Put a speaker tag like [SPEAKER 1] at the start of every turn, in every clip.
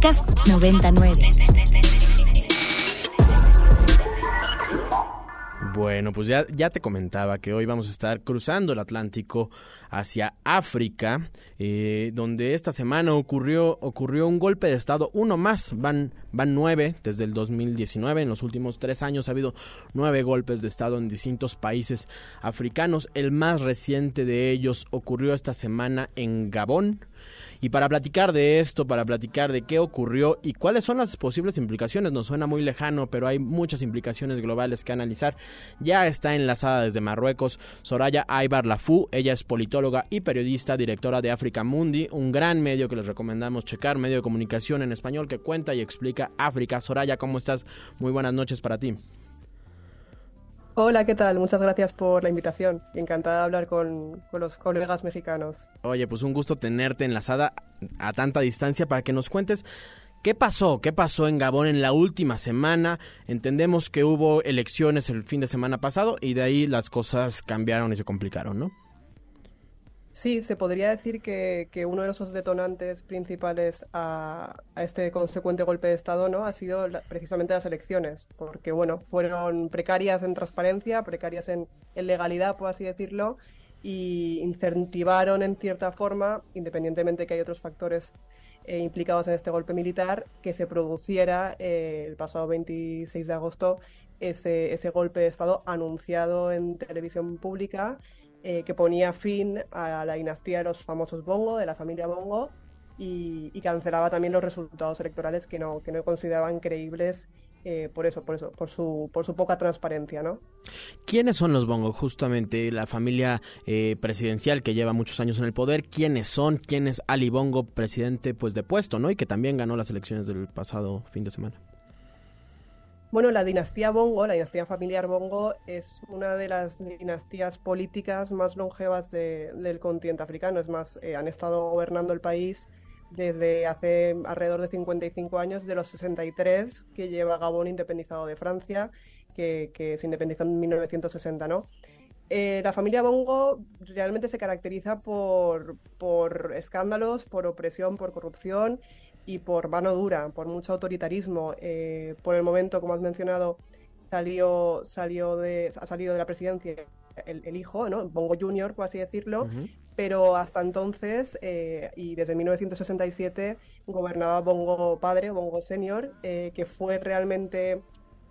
[SPEAKER 1] Podcast 99.
[SPEAKER 2] Bueno, pues ya, ya te comentaba que hoy vamos a estar cruzando el Atlántico hacia África, eh, donde esta semana ocurrió, ocurrió un golpe de Estado, uno más, van, van nueve desde el 2019, en los últimos tres años ha habido nueve golpes de Estado en distintos países africanos, el más reciente de ellos ocurrió esta semana en Gabón, y para platicar de esto, para platicar de qué ocurrió y cuáles son las posibles implicaciones, nos suena muy lejano, pero hay muchas implicaciones globales que analizar. Ya está enlazada desde Marruecos Soraya Aybar Lafú, ella es politóloga y periodista, directora de Africa Mundi, un gran medio que les recomendamos checar, medio de comunicación en español que cuenta y explica África. Soraya, ¿cómo estás? Muy buenas noches para ti.
[SPEAKER 3] Hola, ¿qué tal? Muchas gracias por la invitación encantada de hablar con, con, los colegas mexicanos.
[SPEAKER 2] Oye, pues un gusto tenerte enlazada a tanta distancia para que nos cuentes qué pasó, qué pasó en Gabón en la última semana. Entendemos que hubo elecciones el fin de semana pasado y de ahí las cosas cambiaron y se complicaron, ¿no?
[SPEAKER 3] Sí, se podría decir que, que, uno de los detonantes principales a, este consecuente golpe de Estado ¿no? ha sido precisamente las elecciones, porque bueno, fueron precarias en transparencia, precarias en, legalidad, por así decirlo, y incentivaron en cierta forma, independientemente que hay otros factores eh, implicados en este golpe militar, que se produciera eh, el pasado 26 de agosto ese, ese golpe de Estado anunciado en televisión pública eh, que ponía fin a la dinastía de los famosos Bongo, de la familia Bongo, y, y cancelaba también los resultados electorales que no, que no consideraban creíbles eh, por eso, por eso, por su, por su poca transparencia, ¿no?
[SPEAKER 2] ¿Quiénes son los Bongo? Justamente la familia eh, presidencial que lleva muchos años en el poder. ¿Quiénes son? ¿Quién es Ali Bongo, presidente pues de puesto, ¿no? Y que también ganó las elecciones del pasado fin de semana.
[SPEAKER 3] Bueno, la dinastía Bongo, la dinastía familiar Bongo, es una de las dinastías políticas más longevas de, del continente africano. Es más, eh, han estado gobernando el país desde hace alrededor de 55 años, de los 63 que lleva Gabón independizado de Francia, que, que se independizó en 1960, ¿no? Eh, la familia Bongo realmente se caracteriza por, por escándalos, por opresión, por corrupción y por mano dura, por mucho autoritarismo. Eh, por el momento, como has mencionado, salió, salió de, ha salido de la presidencia el, el hijo, ¿no? Bongo Junior, por así decirlo, uh -huh. pero hasta entonces, eh, y desde 1967, gobernaba Bongo Padre, Bongo Senior, eh, que fue realmente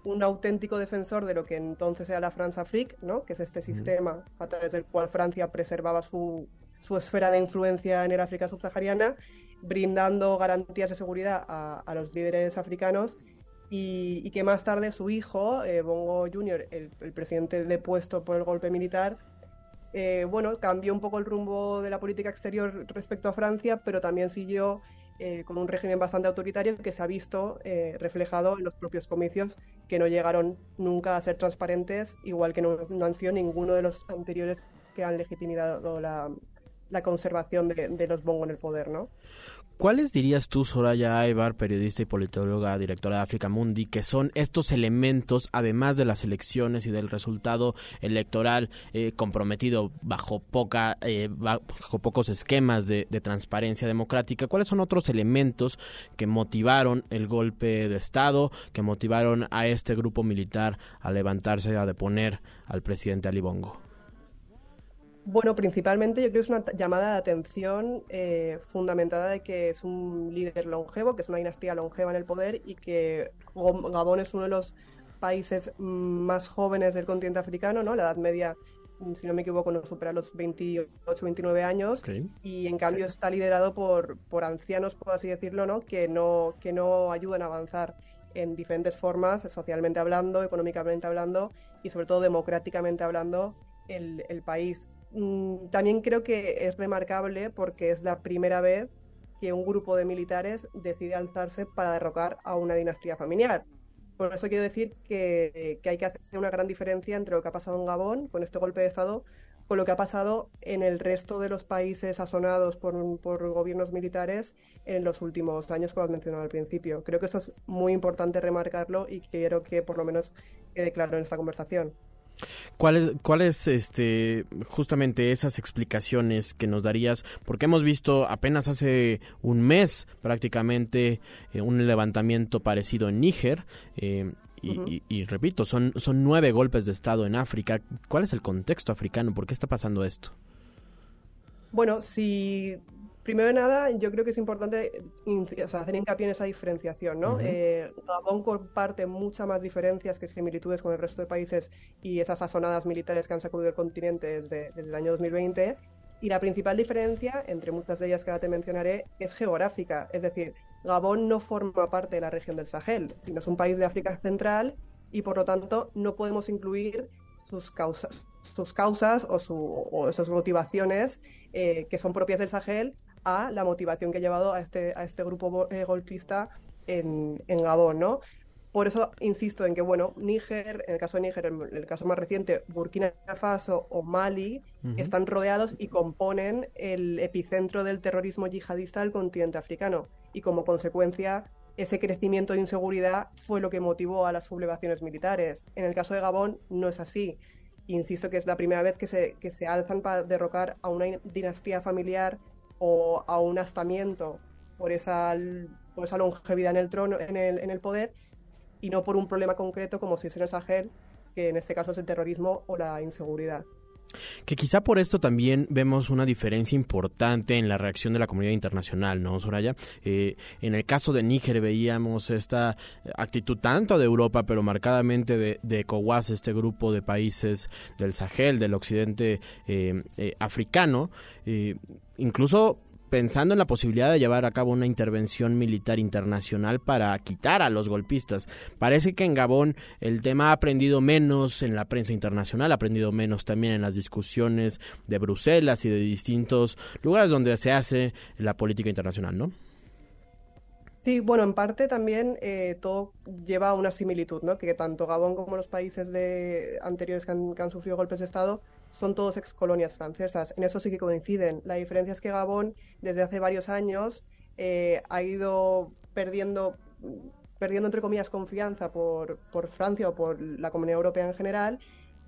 [SPEAKER 3] un auténtico defensor de lo que entonces era la France Afrique, ¿no? que es este uh -huh. sistema a través del cual Francia preservaba su, su esfera de influencia en el África subsahariana brindando garantías de seguridad a, a los líderes africanos y, y, que más tarde su hijo, eh, Bongo Jr., el, el, presidente depuesto por el golpe militar, eh, bueno, cambió un poco el rumbo de la política exterior respecto a Francia, pero también siguió eh, con un régimen bastante autoritario que se ha visto eh, reflejado en los propios comicios que no llegaron nunca a ser transparentes, igual que no, no han sido ninguno de los anteriores que han legitimado la, la conservación de, los Bongo en el poder, ¿no?
[SPEAKER 2] ¿Cuáles dirías tú, Soraya Aybar, periodista y politóloga, directora de África Mundi, que son estos elementos, además de las elecciones y del resultado electoral eh, comprometido bajo poca, eh, bajo pocos esquemas de, de, transparencia democrática? ¿Cuáles son otros elementos que motivaron el golpe de Estado, que motivaron a este grupo militar a levantarse, a deponer al presidente Ali Bongo?
[SPEAKER 3] Bueno, principalmente yo creo que es una llamada de atención eh, fundamentada de que es un líder longevo, que es una dinastía longeva en el poder y que Gabón es uno de los países más jóvenes del continente africano, ¿no? La edad media, si no me equivoco, no supera los 28, 29 años okay. y en cambio está liderado por, por ancianos, por así decirlo, ¿no? Que no, que no ayudan a avanzar en diferentes formas, socialmente hablando, económicamente hablando y sobre todo democráticamente hablando, el, el país Mm, también creo que es remarcable porque es la primera vez que un grupo de militares decide alzarse para derrocar a una dinastía familiar. Por eso quiero decir que, hay que hacer una gran diferencia entre lo que ha pasado en Gabón con este golpe de Estado con lo que ha pasado en el resto de los países asonados por, por gobiernos militares en los últimos años, como has mencionado al principio. Creo que eso es muy importante remarcarlo y quiero que por lo menos quede claro en esta conversación.
[SPEAKER 2] ¿Cuáles, cuáles, este, justamente esas explicaciones que nos darías? Porque hemos visto apenas hace un mes prácticamente eh, un levantamiento parecido en Níger. Eh, y, repito, son, son nueve golpes de Estado en África. ¿Cuál es el contexto africano? ¿Por qué está pasando esto?
[SPEAKER 3] Bueno, si primero de nada, yo creo que es importante hacer hincapié en esa diferenciación, ¿no? Eh, Gabón comparte muchas más diferencias que similitudes con el resto de países y esas sazonadas militares que han sacudido el continente desde, el año 2020. Y la principal diferencia, entre muchas de ellas que ahora te mencionaré, es geográfica. Es decir, Gabón no forma parte de la región del Sahel, sino es un país de África Central y por lo tanto no podemos incluir sus causas, sus causas o, su, esas motivaciones eh, que son propias del Sahel a la motivación que ha llevado a este, a este grupo eh, golpista en, en, Gabón, ¿no? Por eso insisto en que, bueno, Níger, en el caso de Níger, en el caso más reciente, Burkina Faso o Mali, están rodeados y componen el epicentro del terrorismo yihadista del continente africano. Y como consecuencia, ese crecimiento de inseguridad fue lo que motivó a las sublevaciones militares. En el caso de Gabón no es así. Insisto que es la primera vez que se, que se alzan para derrocar a una dinastía familiar o a un astamiento por esa, por esa longevidad en el trono, en el, en el poder, y no por un problema concreto como si es en el Sahel, que en este caso es el terrorismo o la inseguridad.
[SPEAKER 2] Que quizá por esto también vemos una diferencia importante en la reacción de la comunidad internacional, ¿no, Soraya? Eh, en el caso de Níger veíamos esta actitud tanto de Europa, pero marcadamente de, de ECOWAS, este grupo de países del Sahel, del occidente eh, eh, africano, incluso pensando en la posibilidad de llevar a cabo una intervención militar internacional para quitar a los golpistas. Parece que en Gabón el tema ha aprendido menos en la prensa internacional, ha aprendido menos también en las discusiones de Bruselas y de distintos lugares donde se hace la política internacional, ¿no?
[SPEAKER 3] Sí, bueno, en parte también eh, todo lleva a una similitud, ¿no? Que tanto Gabón como los países de anteriores que han, que han sufrido golpes de Estado son todos ex colonias francesas. En eso sí que coinciden. La diferencia es que Gabón, desde hace varios años, eh, ha ido perdiendo, perdiendo, entre comillas, confianza por, por, Francia o por la Comunidad Europea en general.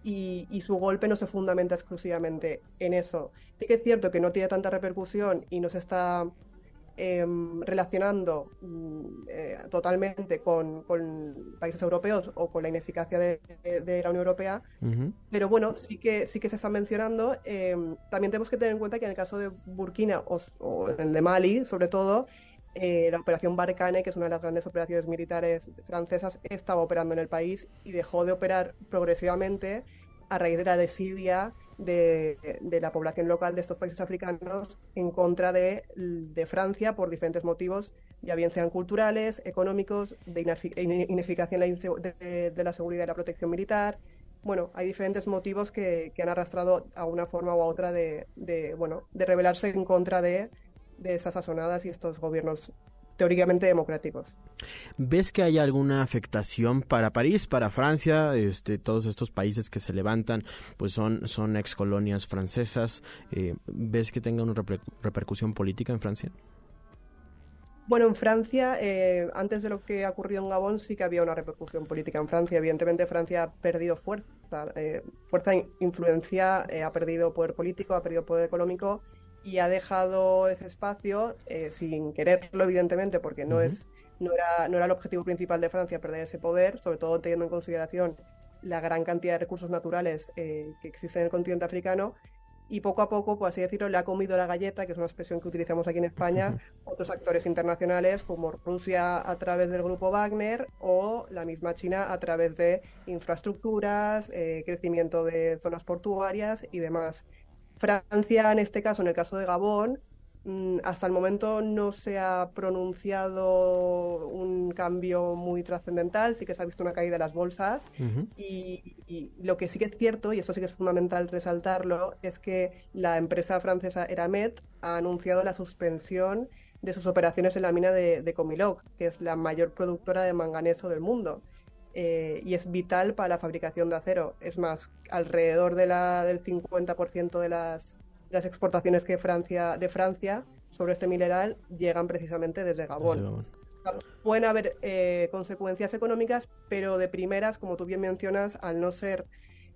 [SPEAKER 3] Y, y, su golpe no se fundamenta exclusivamente en eso. Sí que es cierto que no tiene tanta repercusión y no se está Em, relacionando mm, eh, totalmente con, países europeos o con la ineficacia de, la Unión Europea, pero bueno, sí que, sí que se están mencionando. Em, también tenemos que tener en cuenta que en el caso de Burkina o, en el de Mali, sobre todo, eh, la operación Barkhane, que es una de las grandes operaciones militares francesas, estaba operando en el país y dejó de operar progresivamente a raíz de la desidia de, la población local de estos países africanos en contra de, Francia por diferentes motivos, ya bien sean culturales, económicos, de ineficacia de, la seguridad y la protección militar. Bueno, hay diferentes motivos que, han arrastrado a una forma u otra de, bueno, de rebelarse en contra de, de esas sazonadas y estos gobiernos teóricamente democráticos.
[SPEAKER 2] ¿Ves que hay alguna afectación para París, para Francia? Este, todos estos países que se levantan, pues son, son ex colonias francesas. Eh, ¿Ves que tenga una repercusión política en Francia?
[SPEAKER 3] Bueno, en Francia, eh, antes de lo que ha ocurrido en Gabón, sí que había una repercusión política en Francia. Evidentemente, Francia ha perdido fuerza, eh, fuerza, influencia, ha perdido poder político, ha perdido poder económico y ha dejado ese espacio eh, sin quererlo, evidentemente, porque no, es, no, era, no era el objetivo principal de Francia perder ese poder, sobre todo teniendo en consideración la gran cantidad de recursos naturales eh, que existen en el continente africano. Y poco a poco, por así decirlo, le ha comido la galleta, que es una expresión que utilizamos aquí en España, otros actores internacionales como Rusia a través del grupo Wagner o la misma China a través de infraestructuras, eh, crecimiento de zonas portuarias y demás. Francia, en este caso, en el caso de Gabón, mm, hasta el momento no se ha pronunciado un cambio muy trascendental, sí que se ha visto una caída de las bolsas. Y, lo que sí que es cierto, y eso sí que es fundamental resaltarlo, es que la empresa francesa Eramet ha anunciado la suspensión de sus operaciones en la mina de, de Comilog, que es la mayor productora de manganeso del mundo. Eh, y es vital para la fabricación de acero. Es más, alrededor de la, del 50% de las, las exportaciones que Francia, de Francia sobre este mineral llegan precisamente desde Gabón. Pueden haber eh, consecuencias económicas, pero de primeras, como tú bien mencionas, al no ser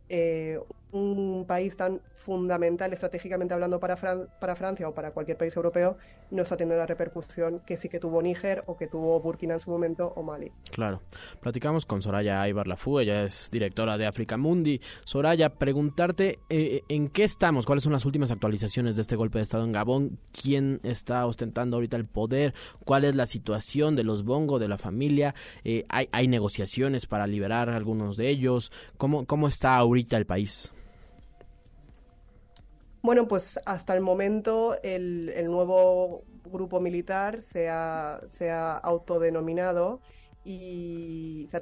[SPEAKER 3] eh, un país tan fundamental estratégicamente hablando para, para Francia o para cualquier país europeo no está teniendo la repercusión que sí que tuvo Níger o que tuvo Burkina en su momento o Mali.
[SPEAKER 2] Claro. Platicamos con Soraya Aybar Lafú, ella es directora de Africa Mundi. Soraya, preguntarte eh, en qué estamos, cuáles son las últimas actualizaciones de este golpe de Estado en Gabón, quién está ostentando ahorita el poder, cuál es la situación de los Bongo, de la familia, eh, ¿hay, hay negociaciones para liberar a algunos de ellos, ¿Cómo, cómo está ahorita el país.
[SPEAKER 3] Bueno, pues hasta el momento el, nuevo grupo militar se ha, autodenominado y se ha,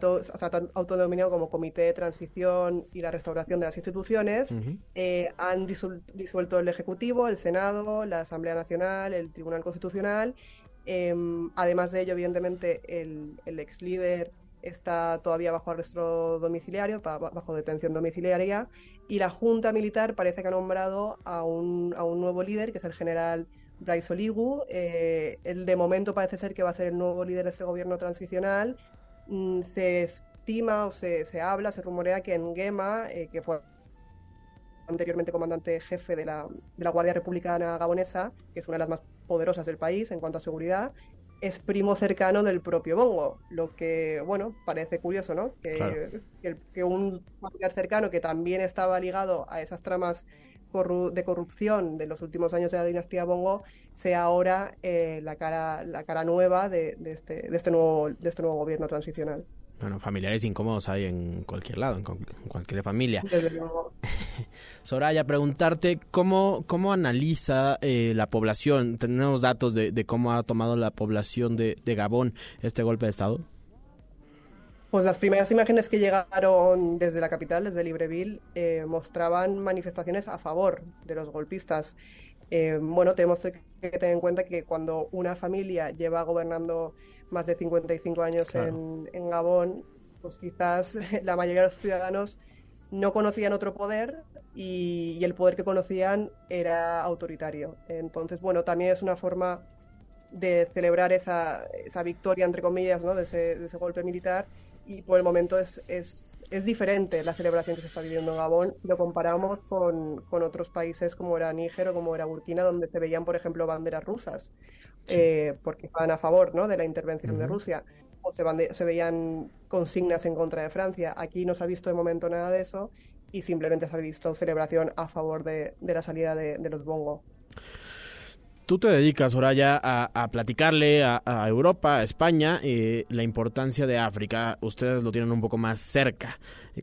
[SPEAKER 3] autodenominado como Comité de Transición y la Restauración de las Instituciones. Eh, han disuelto el Ejecutivo, el Senado, la Asamblea Nacional, el Tribunal Constitucional. Em, además de ello, evidentemente, el, el ex líder está todavía bajo arresto domiciliario, bajo detención domiciliaria, y la Junta Militar parece que ha nombrado a un, a un nuevo líder, que es el general Bryce Oligu. Eh, el de momento parece ser que va a ser el nuevo líder de este gobierno transicional. Mm, se estima o se, se, habla, se rumorea que en Gema, eh, que fue anteriormente comandante jefe de la, de la Guardia Republicana Gabonesa, que es una de las más poderosas del país en cuanto a seguridad, es primo cercano del propio Bongo, lo que, bueno, parece curioso, ¿no? Que, que, un familiar cercano que también estaba ligado a esas tramas de corrupción de los últimos años de la dinastía Bongo sea ahora eh, la, cara, la cara nueva de, de, este, de, este nuevo, de este nuevo gobierno transicional.
[SPEAKER 2] Bueno, familiares incómodos hay en cualquier lado, en, cualquier familia. Soraya, preguntarte cómo, cómo analiza eh, la población. ¿Tenemos datos de, cómo ha tomado la población de, Gabón este golpe de Estado?
[SPEAKER 3] Pues las primeras imágenes que llegaron desde la capital, desde Libreville, eh, mostraban manifestaciones a favor de los golpistas. Eh, bueno, tenemos que tener en cuenta que cuando una familia lleva gobernando más de 55 años en, Gabón, pues quizás la mayoría de los ciudadanos no conocían otro poder y, el poder que conocían era autoritario. Entonces, bueno, también es una forma de celebrar esa, esa victoria, entre comillas, ¿no? de, ese, golpe militar y por el momento es, es, es, diferente la celebración que se está viviendo en Gabón si lo comparamos con, con, otros países como era Níger o como era Burkina, donde se veían, por ejemplo, banderas rusas. Eh, porque estaban a favor ¿no? de la intervención de Rusia, se, se, veían consignas en contra de Francia. Aquí no se ha visto de momento nada de eso y simplemente se ha visto celebración a favor de, la salida de, los Bongo.
[SPEAKER 2] Tú te dedicas, Soraya, a, platicarle a, Europa, a España, eh, la importancia de África. Ustedes lo tienen un poco más cerca.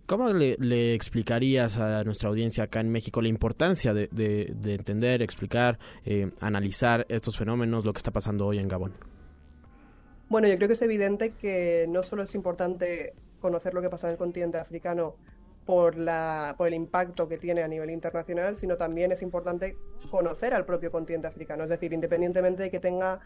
[SPEAKER 2] ¿Cómo le, explicarías a nuestra audiencia acá en México la importancia de, entender, explicar, eh, analizar estos fenómenos, lo que está pasando hoy en Gabón?
[SPEAKER 3] Bueno, yo creo que es evidente que no solo es importante conocer lo que pasa en el continente africano por, la, por el impacto que tiene a nivel internacional, sino también es importante conocer al propio continente africano. Es decir, independientemente de que tenga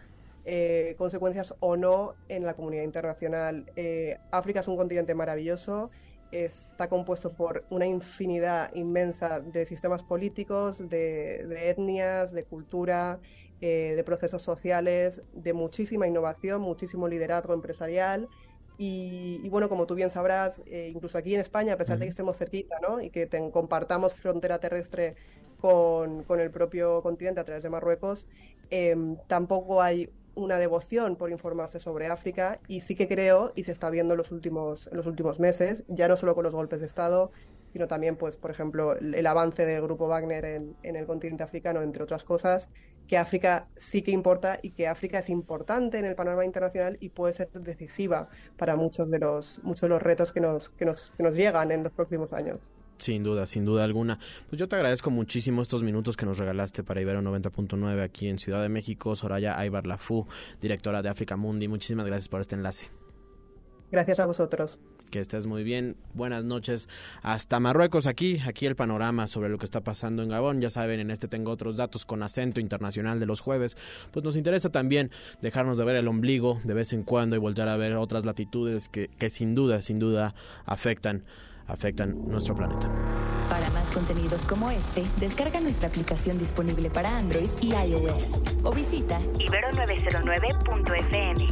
[SPEAKER 3] eh, consecuencias o no en la comunidad internacional, eh, África es un continente maravilloso está compuesto por una infinidad inmensa de sistemas políticos, de, etnias, de cultura, eh, de procesos sociales, de muchísima innovación, muchísimo liderazgo empresarial. Y, bueno, como tú bien sabrás, eh, incluso aquí en España, a pesar de que estemos cerquita ¿no? y que compartamos frontera terrestre con, el propio continente a través de Marruecos, em, tampoco hay una devoción por informarse sobre África y sí que creo, y se está viendo en los últimos, en los últimos meses, ya no solo con los golpes de Estado, sino también, pues, por ejemplo, el avance del grupo Wagner en, en el continente africano, entre otras cosas, que África sí que importa y que África es importante en el panorama internacional y puede ser decisiva para muchos de los, muchos de los retos que nos, que nos, que nos llegan en los próximos años.
[SPEAKER 2] Sin duda, sin duda alguna. Pues yo te agradezco muchísimo estos minutos que nos regalaste para Ibero 90.9 aquí en Ciudad de México. Soraya Aybar Lafú, directora de África Mundi. Muchísimas gracias por este enlace.
[SPEAKER 3] Gracias a vosotros.
[SPEAKER 2] Que estés muy bien. Buenas noches. Hasta Marruecos, aquí, aquí el panorama sobre lo que está pasando en Gabón. Ya saben, en este tengo otros datos con acento internacional de los jueves. Pues nos interesa también dejarnos de ver el ombligo de vez en cuando y volver a ver otras latitudes que, que sin duda, sin duda afectan afectan nuestro planeta.
[SPEAKER 1] Para más contenidos como este, descarga nuestra aplicación disponible para Android y iOS o visita ibero909.fm.